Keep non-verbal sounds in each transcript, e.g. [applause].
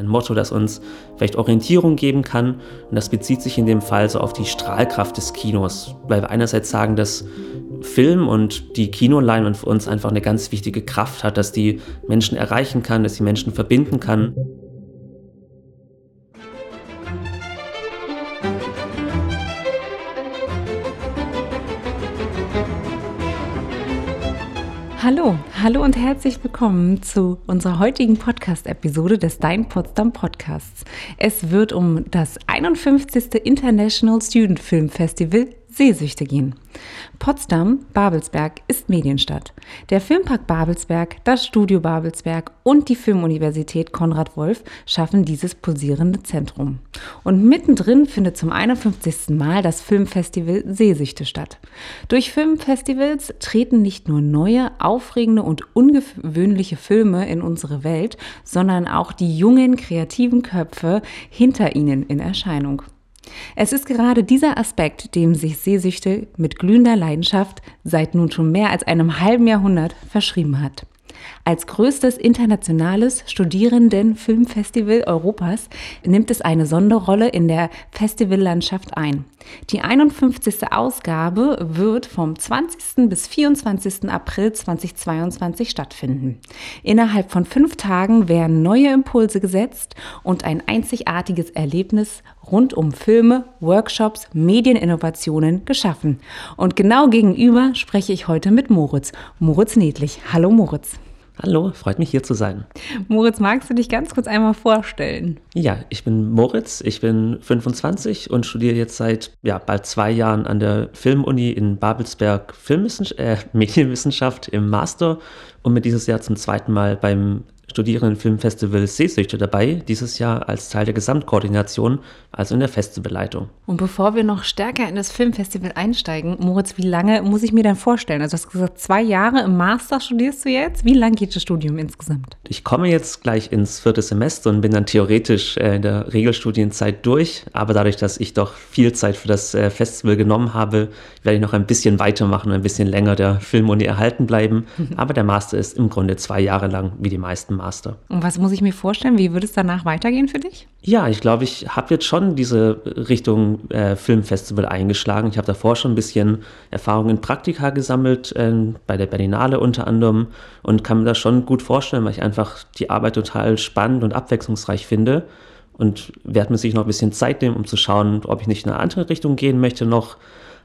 Ein Motto, das uns vielleicht Orientierung geben kann. Und das bezieht sich in dem Fall so auf die Strahlkraft des Kinos, weil wir einerseits sagen, dass Film und die Kinoleinwand für uns einfach eine ganz wichtige Kraft hat, dass die Menschen erreichen kann, dass die Menschen verbinden kann. Hallo, hallo und herzlich willkommen zu unserer heutigen Podcast-Episode des Dein Potsdam Podcasts. Es wird um das 51. International Student Film Festival Sehsüchte gehen. Potsdam, Babelsberg ist Medienstadt. Der Filmpark Babelsberg, das Studio Babelsberg und die Filmuniversität Konrad Wolf schaffen dieses pulsierende Zentrum. Und mittendrin findet zum 51. Mal das Filmfestival Sehsüchte statt. Durch Filmfestivals treten nicht nur neue, aufregende und ungewöhnliche Filme in unsere Welt, sondern auch die jungen, kreativen Köpfe hinter ihnen in Erscheinung. Es ist gerade dieser Aspekt, dem sich Sehsüchte mit glühender Leidenschaft seit nun schon mehr als einem halben Jahrhundert verschrieben hat. Als größtes internationales Studierendenfilmfestival Europas nimmt es eine Sonderrolle in der Festivallandschaft ein. Die 51. Ausgabe wird vom 20. bis 24. April 2022 stattfinden. Innerhalb von fünf Tagen werden neue Impulse gesetzt und ein einzigartiges Erlebnis rund um Filme, Workshops, Medieninnovationen geschaffen. Und genau gegenüber spreche ich heute mit Moritz. Moritz Nedlich. Hallo Moritz. Hallo, freut mich hier zu sein. Moritz, magst du dich ganz kurz einmal vorstellen? Ja, ich bin Moritz, ich bin 25 und studiere jetzt seit ja, bald zwei Jahren an der Filmuni in Babelsberg Filmwissenschaft, äh, [laughs] Medienwissenschaft im Master und bin dieses Jahr zum zweiten Mal beim Studierendenfilmfestival Sehsüchte dabei, dieses Jahr als Teil der Gesamtkoordination, also in der Festivalleitung. Und bevor wir noch stärker in das Filmfestival einsteigen, Moritz, wie lange muss ich mir denn vorstellen? Also du hast gesagt, zwei Jahre im Master studierst du jetzt. Wie lang geht das Studium insgesamt? Ich komme jetzt gleich ins vierte Semester und bin dann theoretisch äh, in der Regelstudienzeit durch. Aber dadurch, dass ich doch viel Zeit für das äh, Festival genommen habe, werde ich noch ein bisschen weitermachen und ein bisschen länger der Filmuni erhalten bleiben. [laughs] Aber der Master ist im Grunde zwei Jahre lang, wie die meisten Master. Und was muss ich mir vorstellen? Wie würde es danach weitergehen für dich? Ja, ich glaube, ich habe jetzt schon diese Richtung äh, Filmfestival eingeschlagen. Ich habe davor schon ein bisschen Erfahrung in Praktika gesammelt, äh, bei der Berlinale unter anderem, und kann mir das schon gut vorstellen, weil ich einfach die Arbeit total spannend und abwechslungsreich finde. Und werde mir sich noch ein bisschen Zeit nehmen, um zu schauen, ob ich nicht in eine andere Richtung gehen möchte noch.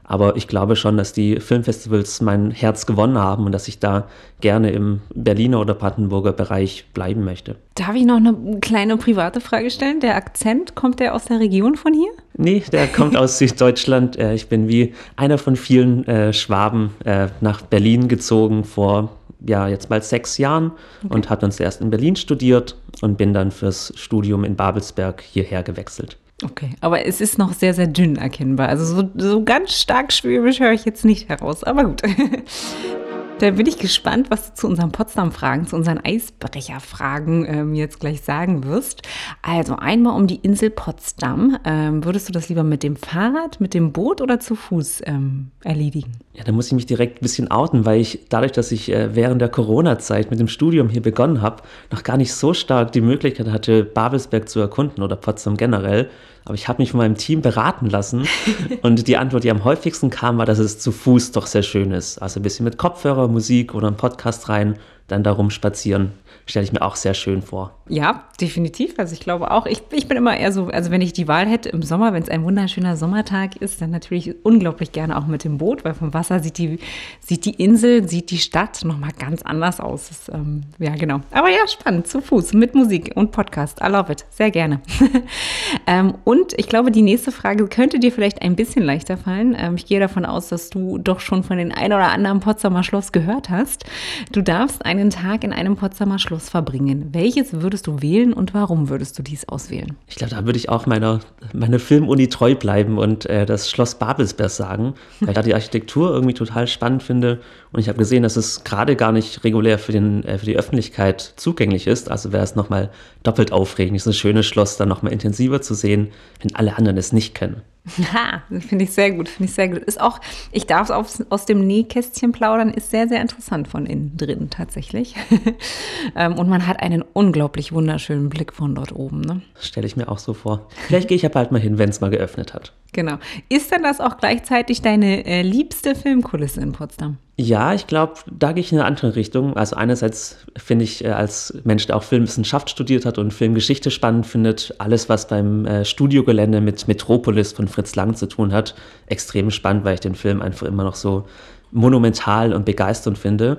Aber ich glaube schon, dass die Filmfestivals mein Herz gewonnen haben und dass ich da gerne im Berliner oder Brandenburger Bereich bleiben möchte. Darf ich noch eine kleine private Frage stellen? Der Akzent, kommt der aus der Region von hier? Nee, der kommt aus [laughs] Süddeutschland. Äh, ich bin wie einer von vielen äh, Schwaben äh, nach Berlin gezogen vor ja, jetzt mal sechs Jahren okay. und habe dann zuerst in Berlin studiert und bin dann fürs Studium in Babelsberg hierher gewechselt. Okay, aber es ist noch sehr, sehr dünn erkennbar. Also so, so ganz stark schwäbisch höre ich jetzt nicht heraus, aber gut. [laughs] Da bin ich gespannt, was du zu unseren Potsdam-Fragen, zu unseren Eisbrecher-Fragen ähm, jetzt gleich sagen wirst. Also einmal um die Insel Potsdam. Ähm, würdest du das lieber mit dem Fahrrad, mit dem Boot oder zu Fuß ähm, erledigen? Ja, da muss ich mich direkt ein bisschen outen, weil ich dadurch, dass ich äh, während der Corona-Zeit mit dem Studium hier begonnen habe, noch gar nicht so stark die Möglichkeit hatte, Babelsberg zu erkunden oder Potsdam generell. Aber ich habe mich von meinem Team beraten lassen [laughs] und die Antwort, die am häufigsten kam, war, dass es zu Fuß doch sehr schön ist. Also ein bisschen mit Kopfhörer, Musik oder einem Podcast rein, dann darum spazieren stelle ich mir auch sehr schön vor. Ja, definitiv. Also ich glaube auch, ich, ich bin immer eher so, also wenn ich die Wahl hätte im Sommer, wenn es ein wunderschöner Sommertag ist, dann natürlich unglaublich gerne auch mit dem Boot, weil vom Wasser sieht die, sieht die Insel, sieht die Stadt nochmal ganz anders aus. Das, ähm, ja, genau. Aber ja, spannend, zu Fuß, mit Musik und Podcast. I love it. Sehr gerne. [laughs] ähm, und ich glaube, die nächste Frage könnte dir vielleicht ein bisschen leichter fallen. Ähm, ich gehe davon aus, dass du doch schon von den ein oder anderen Potsdamer Schloss gehört hast. Du darfst einen Tag in einem Potsdamer Schloss Schloss verbringen. Welches würdest du wählen und warum würdest du dies auswählen? Ich glaube, da würde ich auch meiner, meiner Filmuni treu bleiben und äh, das Schloss Babelsberg sagen, weil ich da die Architektur irgendwie total spannend finde. Und ich habe gesehen, dass es gerade gar nicht regulär für, den, äh, für die Öffentlichkeit zugänglich ist. Also wäre es nochmal doppelt aufregend, dieses schöne Schloss dann nochmal intensiver zu sehen, wenn alle anderen es nicht kennen. Ha, finde ich sehr gut, finde ich sehr gut. Ist auch, ich darf aus, aus dem Nähkästchen plaudern, ist sehr, sehr interessant von innen drin tatsächlich. [laughs] Ähm, und man hat einen unglaublich wunderschönen Blick von dort oben. Ne? Stelle ich mir auch so vor. Vielleicht gehe ich ja bald mal hin, wenn es mal geöffnet hat. Genau. Ist denn das auch gleichzeitig deine äh, liebste Filmkulisse in Potsdam? Ja, ich glaube, da gehe ich in eine andere Richtung. Also einerseits finde ich äh, als Mensch, der auch Filmwissenschaft studiert hat und Filmgeschichte spannend findet, alles, was beim äh, Studiogelände mit Metropolis von Fritz Lang zu tun hat, extrem spannend, weil ich den Film einfach immer noch so monumental und begeisternd finde.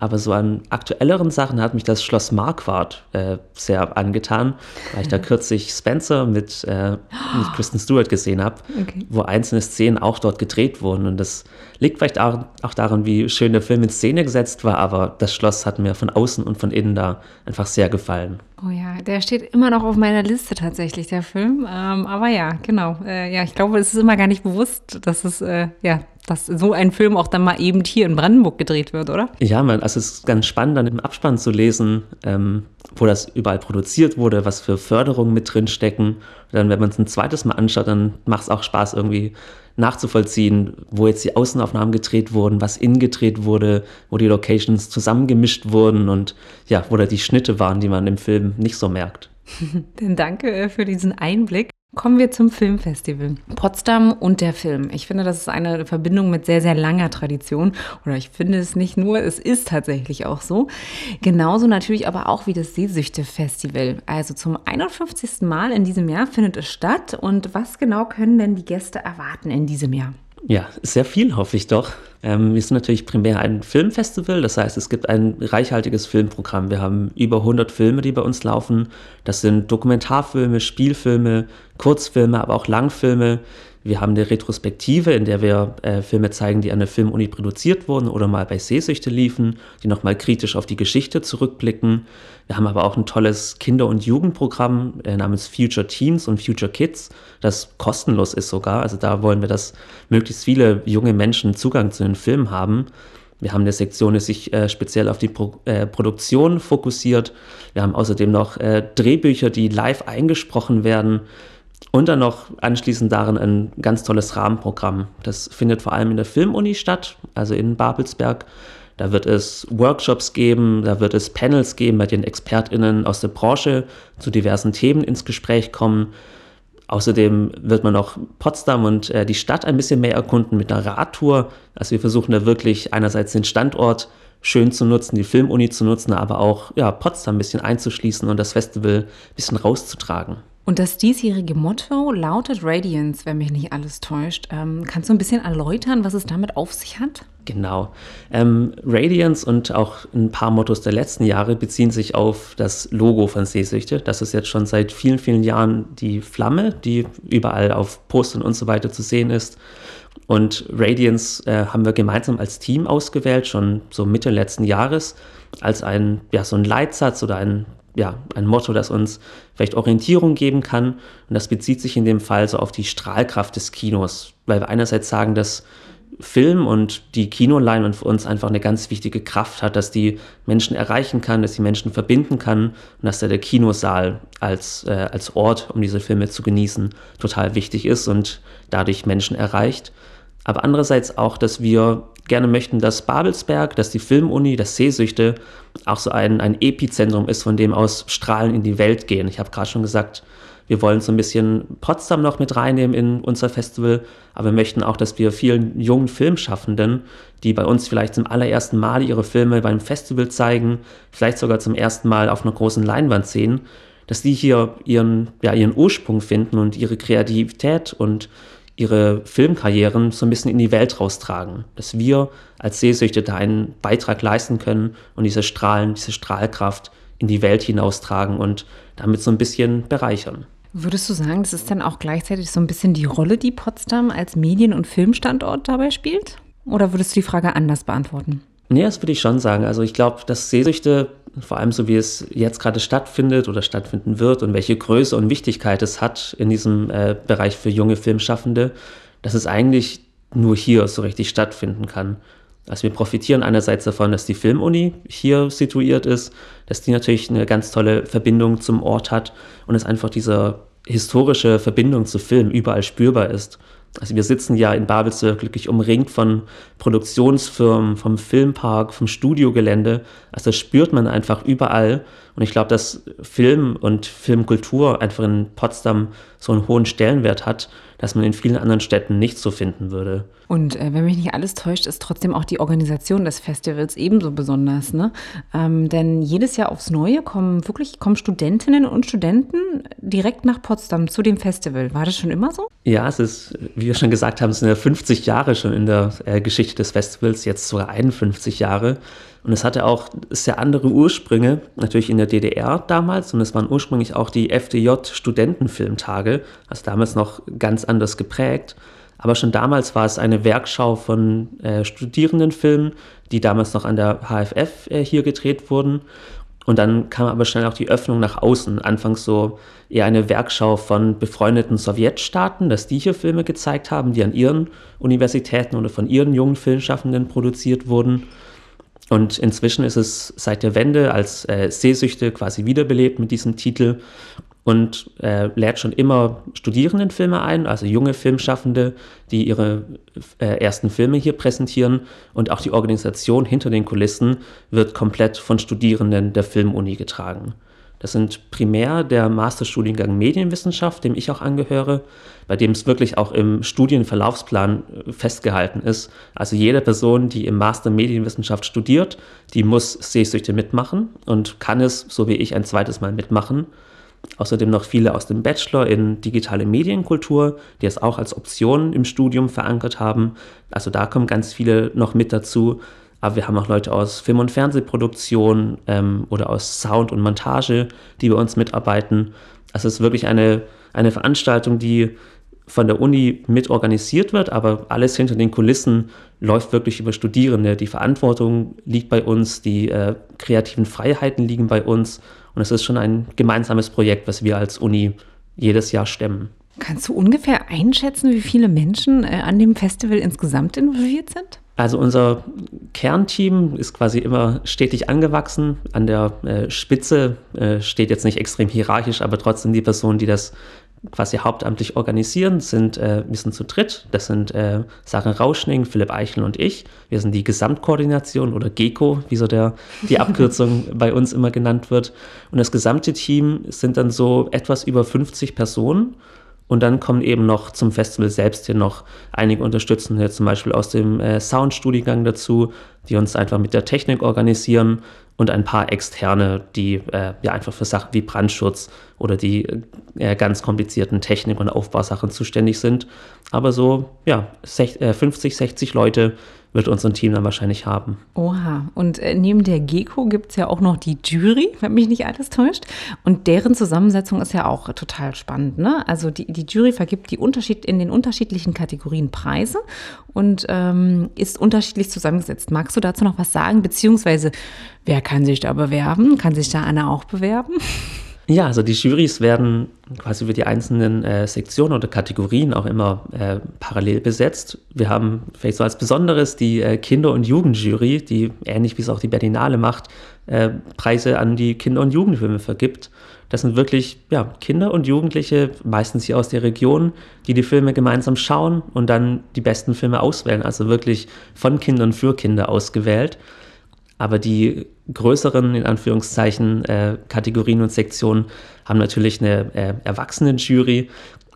Aber so an aktuelleren Sachen hat mich das Schloss Marquardt äh, sehr angetan, weil ich da kürzlich Spencer mit, äh, mit Kristen Stewart gesehen habe, okay. wo einzelne Szenen auch dort gedreht wurden. Und das liegt vielleicht auch, auch daran, wie schön der Film in Szene gesetzt war, aber das Schloss hat mir von außen und von innen da einfach sehr gefallen. Oh ja, der steht immer noch auf meiner Liste tatsächlich, der Film. Ähm, aber ja, genau. Äh, ja, ich glaube, es ist immer gar nicht bewusst, dass es äh, ja dass so ein Film auch dann mal eben hier in Brandenburg gedreht wird, oder? Ja, man, also es ist ganz spannend, dann im Abspann zu lesen, ähm, wo das überall produziert wurde, was für Förderungen mit drin stecken. Und dann, wenn man es ein zweites Mal anschaut, dann macht es auch Spaß, irgendwie nachzuvollziehen, wo jetzt die Außenaufnahmen gedreht wurden, was innen gedreht wurde, wo die Locations zusammengemischt wurden und ja, wo da die Schnitte waren, die man im Film nicht so merkt. [laughs] Denn danke äh, für diesen Einblick. Kommen wir zum Filmfestival. Potsdam und der Film. Ich finde, das ist eine Verbindung mit sehr, sehr langer Tradition. Oder ich finde es nicht nur, es ist tatsächlich auch so. Genauso natürlich aber auch wie das Seesüchte-Festival. Also zum 51. Mal in diesem Jahr findet es statt. Und was genau können denn die Gäste erwarten in diesem Jahr? Ja, sehr viel hoffe ich doch. Ähm, wir sind natürlich primär ein Filmfestival, das heißt, es gibt ein reichhaltiges Filmprogramm. Wir haben über 100 Filme, die bei uns laufen. Das sind Dokumentarfilme, Spielfilme, Kurzfilme, aber auch Langfilme. Wir haben eine Retrospektive, in der wir äh, Filme zeigen, die an der Filmuni produziert wurden oder mal bei Sehsüchte liefen, die nochmal kritisch auf die Geschichte zurückblicken. Wir haben aber auch ein tolles Kinder- und Jugendprogramm äh, namens Future Teens und Future Kids, das kostenlos ist sogar. Also da wollen wir, dass möglichst viele junge Menschen Zugang zu den Filmen haben. Wir haben eine Sektion, die sich äh, speziell auf die Pro äh, Produktion fokussiert. Wir haben außerdem noch äh, Drehbücher, die live eingesprochen werden. Und dann noch anschließend darin ein ganz tolles Rahmenprogramm. Das findet vor allem in der Filmuni statt, also in Babelsberg. Da wird es Workshops geben, da wird es Panels geben, bei denen ExpertInnen aus der Branche zu diversen Themen ins Gespräch kommen. Außerdem wird man auch Potsdam und äh, die Stadt ein bisschen mehr erkunden mit einer Radtour. Also wir versuchen da wirklich einerseits den Standort schön zu nutzen, die Filmuni zu nutzen, aber auch ja, Potsdam ein bisschen einzuschließen und das Festival ein bisschen rauszutragen. Und das diesjährige Motto lautet Radiance, wenn mich nicht alles täuscht. Ähm, kannst du ein bisschen erläutern, was es damit auf sich hat? Genau. Ähm, Radiance und auch ein paar Mottos der letzten Jahre beziehen sich auf das Logo von Seesüchte. Das ist jetzt schon seit vielen, vielen Jahren die Flamme, die überall auf Postern und so weiter zu sehen ist. Und Radiance äh, haben wir gemeinsam als Team ausgewählt, schon so Mitte letzten Jahres, als ein, ja, so ein Leitsatz oder ein ja, ein Motto, das uns vielleicht Orientierung geben kann. Und das bezieht sich in dem Fall so auf die Strahlkraft des Kinos, weil wir einerseits sagen, dass Film und die Kinoleinwand für uns einfach eine ganz wichtige Kraft hat, dass die Menschen erreichen kann, dass die Menschen verbinden kann und dass da der Kinosaal als, äh, als Ort, um diese Filme zu genießen, total wichtig ist und dadurch Menschen erreicht. Aber andererseits auch, dass wir gerne möchten, dass Babelsberg, dass die Filmuni, dass Sehsüchte auch so ein, ein Epizentrum ist, von dem aus Strahlen in die Welt gehen. Ich habe gerade schon gesagt, wir wollen so ein bisschen Potsdam noch mit reinnehmen in unser Festival, aber wir möchten auch, dass wir vielen jungen Filmschaffenden, die bei uns vielleicht zum allerersten Mal ihre Filme beim Festival zeigen, vielleicht sogar zum ersten Mal auf einer großen Leinwand sehen, dass die hier ihren, ja, ihren Ursprung finden und ihre Kreativität und ihre Filmkarrieren so ein bisschen in die Welt raustragen. Dass wir als Sehsüchte da einen Beitrag leisten können und diese Strahlen, diese Strahlkraft in die Welt hinaustragen und damit so ein bisschen bereichern. Würdest du sagen, das ist dann auch gleichzeitig so ein bisschen die Rolle, die Potsdam als Medien- und Filmstandort dabei spielt? Oder würdest du die Frage anders beantworten? Nee, das würde ich schon sagen. Also ich glaube, dass Sehsüchte, vor allem so wie es jetzt gerade stattfindet oder stattfinden wird und welche Größe und Wichtigkeit es hat in diesem äh, Bereich für junge Filmschaffende, dass es eigentlich nur hier so richtig stattfinden kann. Also wir profitieren einerseits davon, dass die Filmuni hier situiert ist, dass die natürlich eine ganz tolle Verbindung zum Ort hat und es einfach dieser historische Verbindung zu Film überall spürbar ist. Also wir sitzen ja in Babelsberg glücklich umringt von Produktionsfirmen, vom Filmpark, vom Studiogelände. Also das spürt man einfach überall. Und ich glaube, dass Film und Filmkultur einfach in Potsdam so einen hohen Stellenwert hat, dass man in vielen anderen Städten nicht so finden würde. Und äh, wenn mich nicht alles täuscht, ist trotzdem auch die Organisation des Festivals ebenso besonders. Ne? Ähm, denn jedes Jahr aufs Neue kommen wirklich kommen Studentinnen und Studenten direkt nach Potsdam zu dem Festival. War das schon immer so? Ja, es ist, wie wir schon gesagt haben, es sind ja 50 Jahre schon in der äh, Geschichte des Festivals, jetzt sogar 51 Jahre. Und es hatte auch sehr andere Ursprünge, natürlich in der DDR damals. Und es waren ursprünglich auch die FDJ-Studentenfilmtage, also damals noch ganz anders geprägt. Aber schon damals war es eine Werkschau von äh, Studierendenfilmen, die damals noch an der HFF äh, hier gedreht wurden. Und dann kam aber schnell auch die Öffnung nach außen. Anfangs so eher eine Werkschau von befreundeten Sowjetstaaten, dass die hier Filme gezeigt haben, die an ihren Universitäten oder von ihren jungen Filmschaffenden produziert wurden. Und inzwischen ist es seit der Wende als äh, Sehsüchte quasi wiederbelebt mit diesem Titel und äh, lädt schon immer Studierendenfilme ein, also junge Filmschaffende, die ihre äh, ersten Filme hier präsentieren. Und auch die Organisation hinter den Kulissen wird komplett von Studierenden der Filmuni getragen. Das sind primär der Masterstudiengang Medienwissenschaft, dem ich auch angehöre, bei dem es wirklich auch im Studienverlaufsplan äh, festgehalten ist. Also jede Person, die im Master Medienwissenschaft studiert, die muss Sehsüchte mitmachen und kann es, so wie ich, ein zweites Mal mitmachen. Außerdem noch viele aus dem Bachelor in digitale Medienkultur, die es auch als Option im Studium verankert haben. Also da kommen ganz viele noch mit dazu. Aber wir haben auch Leute aus Film- und Fernsehproduktion ähm, oder aus Sound und Montage, die bei uns mitarbeiten. Also es ist wirklich eine, eine Veranstaltung, die von der Uni mit organisiert wird, aber alles hinter den Kulissen läuft wirklich über Studierende. Die Verantwortung liegt bei uns, die äh, kreativen Freiheiten liegen bei uns und es ist schon ein gemeinsames Projekt, was wir als Uni jedes Jahr stemmen. Kannst du ungefähr einschätzen, wie viele Menschen äh, an dem Festival insgesamt involviert sind? Also unser Kernteam ist quasi immer stetig angewachsen. An der äh, Spitze äh, steht jetzt nicht extrem hierarchisch, aber trotzdem die Personen, die das quasi hauptamtlich organisieren, sind, äh, wir sind zu dritt. Das sind äh, Sarah Rauschning, Philipp Eichel und ich. Wir sind die Gesamtkoordination oder GECO, wie so der, die Abkürzung [laughs] bei uns immer genannt wird. Und das gesamte Team sind dann so etwas über 50 Personen. Und dann kommen eben noch zum Festival selbst hier noch einige Unterstützende, zum Beispiel aus dem äh, Soundstudiengang dazu, die uns einfach mit der Technik organisieren und ein paar externe, die äh, ja einfach für Sachen wie Brandschutz oder die äh, ganz komplizierten Technik- und Aufbausachen zuständig sind. Aber so, ja, 60, 50, 60 Leute wird unser Team dann wahrscheinlich haben. Oha, und äh, neben der GECO gibt es ja auch noch die Jury, wenn mich nicht alles täuscht. Und deren Zusammensetzung ist ja auch total spannend. Ne? Also die, die Jury vergibt die Unterschied, in den unterschiedlichen Kategorien Preise und ähm, ist unterschiedlich zusammengesetzt. Magst du dazu noch was sagen? Beziehungsweise, wer kann sich da bewerben? Kann sich da Anna auch bewerben? [laughs] Ja, also die Jurys werden quasi für die einzelnen äh, Sektionen oder Kategorien auch immer äh, parallel besetzt. Wir haben vielleicht so als Besonderes die äh, Kinder- und Jugendjury, die ähnlich wie es auch die Berlinale macht, äh, Preise an die Kinder- und Jugendfilme vergibt. Das sind wirklich ja, Kinder und Jugendliche, meistens hier aus der Region, die die Filme gemeinsam schauen und dann die besten Filme auswählen. Also wirklich von Kindern für Kinder ausgewählt. Aber die größeren, in Anführungszeichen, äh, Kategorien und Sektionen haben natürlich eine äh, Erwachsenen-Jury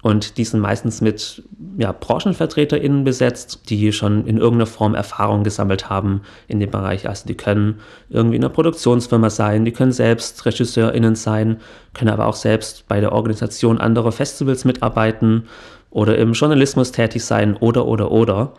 und die sind meistens mit ja, BranchenvertreterInnen besetzt, die schon in irgendeiner Form Erfahrung gesammelt haben in dem Bereich. Also die können irgendwie in einer Produktionsfirma sein, die können selbst RegisseurInnen sein, können aber auch selbst bei der Organisation anderer Festivals mitarbeiten oder im Journalismus tätig sein oder, oder, oder.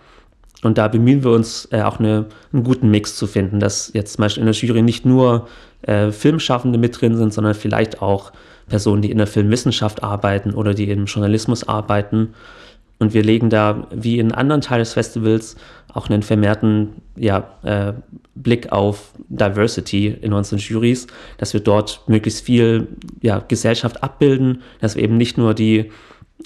Und da bemühen wir uns äh, auch eine, einen guten Mix zu finden, dass jetzt zum Beispiel in der Jury nicht nur äh, Filmschaffende mit drin sind, sondern vielleicht auch Personen, die in der Filmwissenschaft arbeiten oder die im Journalismus arbeiten. Und wir legen da, wie in anderen Teilen des Festivals, auch einen vermehrten ja, äh, Blick auf Diversity in unseren Juries, dass wir dort möglichst viel ja, Gesellschaft abbilden, dass wir eben nicht nur die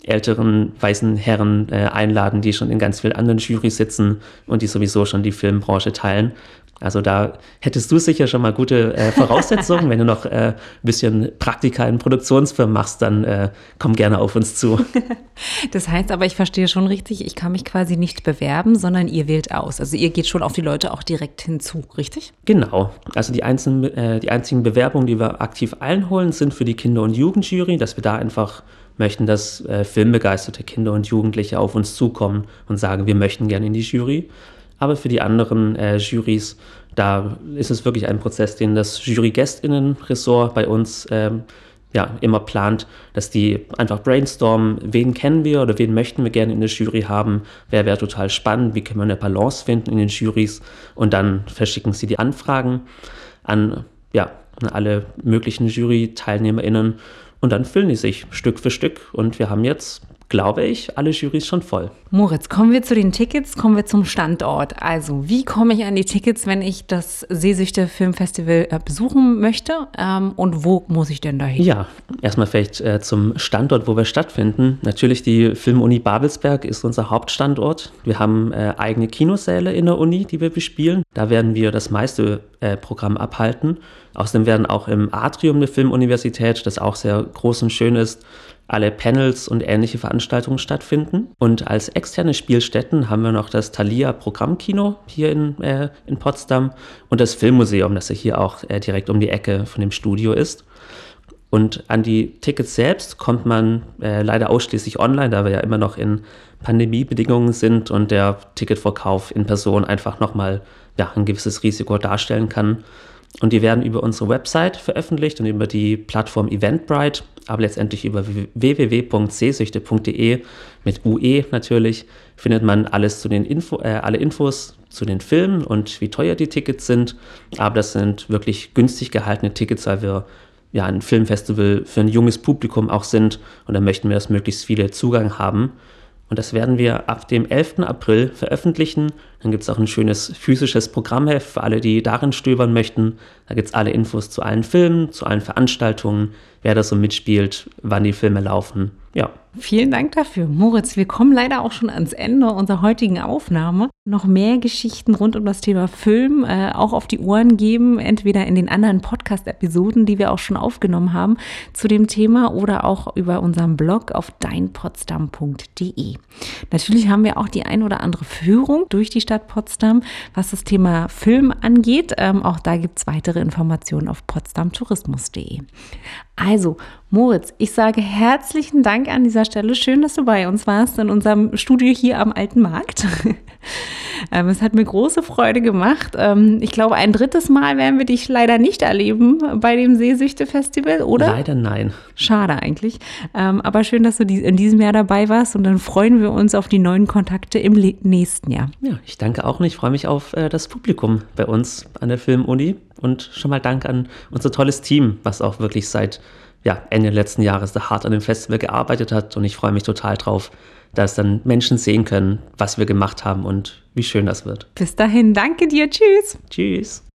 älteren weißen Herren äh, einladen, die schon in ganz vielen anderen Jurys sitzen und die sowieso schon die Filmbranche teilen, Also da hättest du sicher schon mal gute äh, [laughs] Voraussetzungen. Wenn du noch äh, ein bisschen Praktika in Produktionsfirmen machst, dann äh, komm gerne auf uns zu. [laughs] Das heißt aber, ich verstehe schon richtig, ich kann mich quasi nicht bewerben, sondern ihr wählt aus. Also ihr geht schon auf die Leute auch direkt hinzu, richtig? Genau. Also die einzelnen, äh, die einzigen Bewerbungen, die wir aktiv einholen, sind für die Kinder- und Jugendjury, dass wir da einfach möchten, dass äh, filmbegeisterte Kinder und Jugendliche auf uns zukommen und sagen, wir möchten gerne in die Jury. Aber für die anderen äh, Jurys, da ist es wirklich ein Prozess, den das Jury-GästInnen-Ressort bei uns ähm, ja, immer plant, dass die einfach brainstormen, wen kennen wir oder wen möchten wir gerne in der Jury haben, wer wäre total spannend, wie können wir eine Balance finden in den Jurys? Und dann verschicken sie die Anfragen an ja, alle möglichen Jury-TeilnehmerInnen und dann füllen die sich Stück für Stück. Und wir haben jetzt glaube ich, alle Jurys schon voll. Moritz, kommen wir zu den Tickets, kommen wir zum Standort. Also, wie komme ich an die Tickets, wenn ich das Seesüchte Filmfestival äh, besuchen möchte? Ähm, und wo muss ich denn da hin? Ja, erstmal vielleicht äh, zum Standort, wo wir stattfinden. Natürlich die Filmuni Babelsberg ist unser Hauptstandort. Wir haben äh, eigene Kinosäle in der Uni, die wir bespielen. Da werden wir das meiste Programm abhalten. Außerdem werden auch im Atrium der Filmuniversität, das auch sehr groß und schön ist, alle Panels und ähnliche Veranstaltungen stattfinden. Und als externe Spielstätten haben wir noch das Thalia Programmkino hier in, äh, in Potsdam und das Filmmuseum, das ja hier auch äh, direkt um die Ecke von dem Studio ist. Und an die Tickets selbst kommt man äh, leider ausschließlich online, da wir ja immer noch in Pandemiebedingungen sind und der Ticketverkauf in Person einfach nochmal ja, ein gewisses Risiko darstellen kann. Und die werden über unsere Website veröffentlicht und über die Plattform Eventbrite, aber letztendlich über www.sehsüchte.de mit UE natürlich findet man alles zu den Info, äh, alle Infos zu den Filmen und wie teuer die Tickets sind. Aber das sind wirklich günstig gehaltene Tickets, weil wir ja ein Filmfestival für ein junges Publikum auch sind und da möchten wir, dass möglichst viele Zugang haben. Und das werden wir ab dem 11. April veröffentlichen. Dann gibt es auch ein schönes physisches Programmheft für alle, die darin stöbern möchten. Da gibt es alle Infos zu allen Filmen, zu allen Veranstaltungen, wer da so mitspielt, wann die Filme laufen. Ja. Vielen Dank dafür. Moritz, wir kommen leider auch schon ans Ende unserer heutigen Aufnahme. Noch mehr Geschichten rund um das Thema Film äh, auch auf die Ohren geben, entweder in den anderen Podcast-Episoden, die wir auch schon aufgenommen haben, zu dem Thema oder auch über unseren Blog auf deinpotsdam.de. Natürlich haben wir auch die ein oder andere Führung durch die Stadt Potsdam, was das Thema Film angeht. Ähm, auch da gibt es weitere Informationen auf potsdamtourismus.de. Also, Moritz, ich sage herzlichen Dank an dieser Stelle. Schön, dass du bei uns warst in unserem Studio hier am Alten Markt. [laughs] Ähm, es hat mir große Freude gemacht. Ähm, ich glaube, ein drittes Mal werden wir dich leider nicht erleben bei dem Seesüchte-Festival, oder? Leider nein. Schade eigentlich. Ähm, aber schön, dass du in diesem Jahr dabei warst und dann freuen wir uns auf die neuen Kontakte im nächsten Jahr. Ja, ich danke auch und ich freue mich auf äh, das Publikum bei uns an der Filmuni und schon mal Dank an unser tolles Team, was auch wirklich seit ja, Ende letzten Jahres da hart an dem Festival gearbeitet hat und ich freue mich total drauf, dass dann Menschen sehen können, was wir gemacht haben und wie schön das wird. Bis dahin, danke dir, tschüss. Tschüss.